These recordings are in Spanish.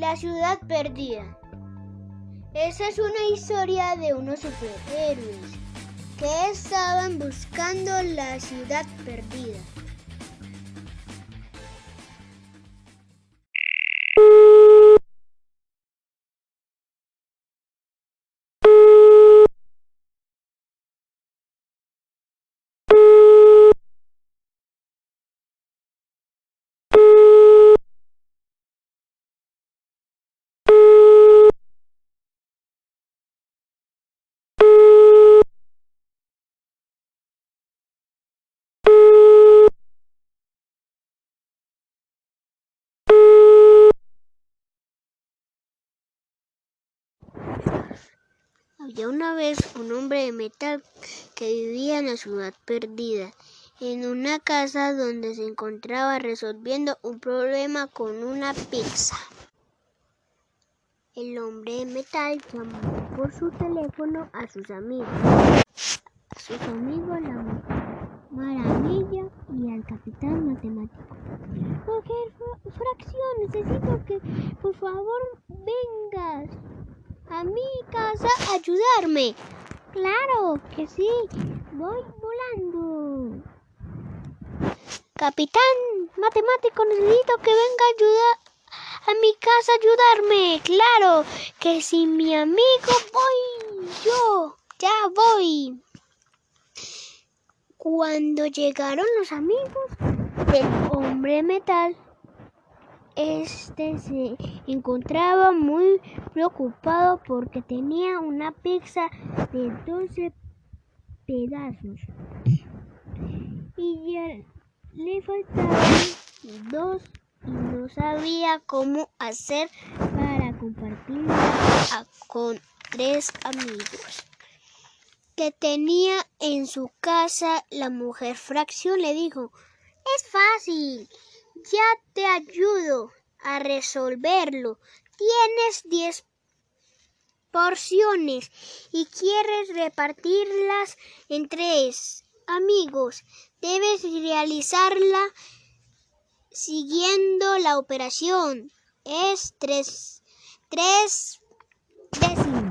La ciudad perdida. Esa es una historia de unos superhéroes que estaban buscando la ciudad perdida. Había una vez un hombre de metal que vivía en la ciudad perdida, en una casa donde se encontraba resolviendo un problema con una pizza. El hombre de metal llamó por su teléfono a sus amigos, a sus amigos la maravilla y al capitán matemático. Mujer fracción, necesito que por favor vengas a mi casa ayudarme. Claro que sí, voy volando. Capitán matemático, necesito que venga a ayudar a mi casa ayudarme. Claro que si mi amigo voy yo, ya voy. Cuando llegaron los amigos del hombre metal, este se encontraba muy preocupado porque tenía una pizza de 12 pedazos y ya le faltaban dos y no sabía cómo hacer para compartirla con tres amigos que tenía en su casa. La mujer fracción le dijo, es fácil, ya te ayudo a resolverlo. Tienes 10 porciones y quieres repartirlas en tres amigos. Debes realizarla siguiendo la operación. Es tres, tres décimos.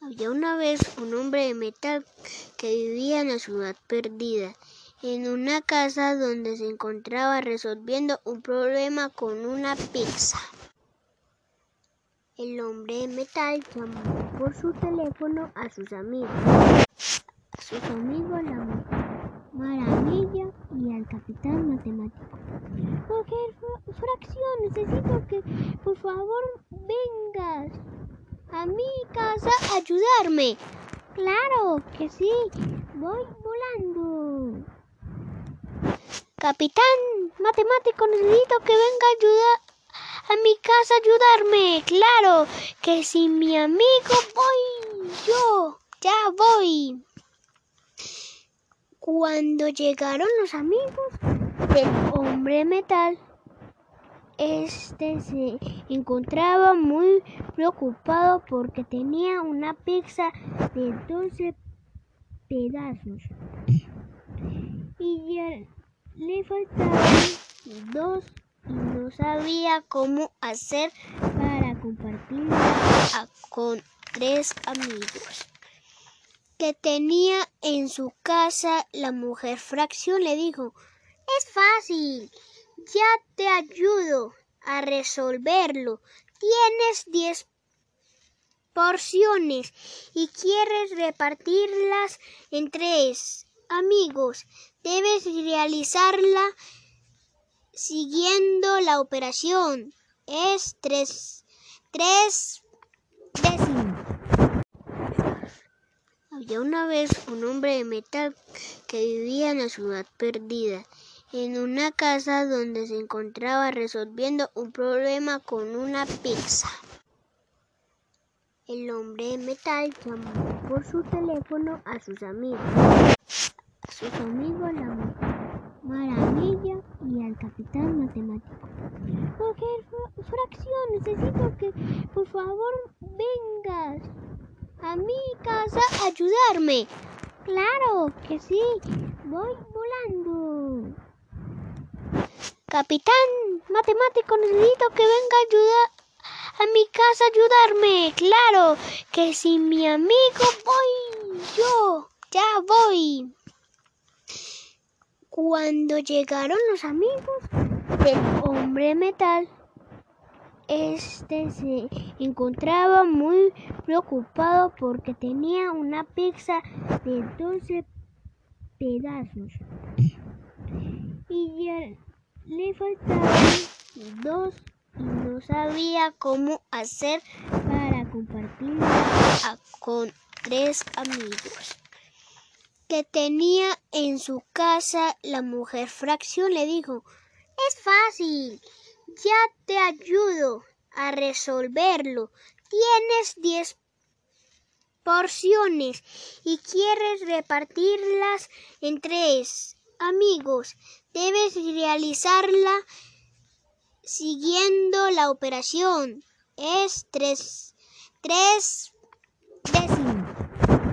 Había una vez un hombre de metal que vivía en la ciudad perdida en una casa donde se encontraba resolviendo un problema con una pizza. El hombre de metal llamó por su teléfono a sus amigos, a sus amigos la maravilla y al capitán matemático. Mujer fracción, necesito que por favor vengas a mi casa a ayudarme. Claro que sí, voy volando. Capitán matemático, necesito que venga a ayudar a mi casa ayudarme. Claro que si mi amigo voy yo, ya voy. Cuando llegaron los amigos del hombre metal, este se encontraba muy preocupado porque tenía una pizza de 12 pedazos y ya le faltaban dos y no sabía cómo hacer para compartirla con tres amigos que tenía en su casa. La mujer fracción le dijo, es fácil, ya te ayudo a resolverlo. Tienes diez porciones y quieres repartirlas en tres amigos. Debes realizarla siguiendo la operación. Es tres, tres décimos. Había una vez un hombre de metal que vivía en la ciudad perdida, en una casa donde se encontraba resolviendo un problema con una pizza. El hombre de metal llamó por su teléfono a sus amigos, a sus amigos la maravilla y al capitán matemático. Mujer fracción, necesito que por favor vengas a mi casa a ayudarme. Claro que sí, voy volando. Capitán matemático, necesito que venga a ayudar a mi casa a ayudarme. Claro, que si mi amigo voy yo, ya voy. Cuando llegaron los amigos del hombre metal, este se encontraba muy preocupado porque tenía una pizza de 12 pedazos. Y ya le faltaban dos y no sabía cómo hacer para compartirla con tres amigos que tenía en su casa la mujer fracción le dijo es fácil ya te ayudo a resolverlo. Tienes diez porciones y quieres repartirlas en tres. Amigos debes realizarla siguiendo la operación. Es tres, tres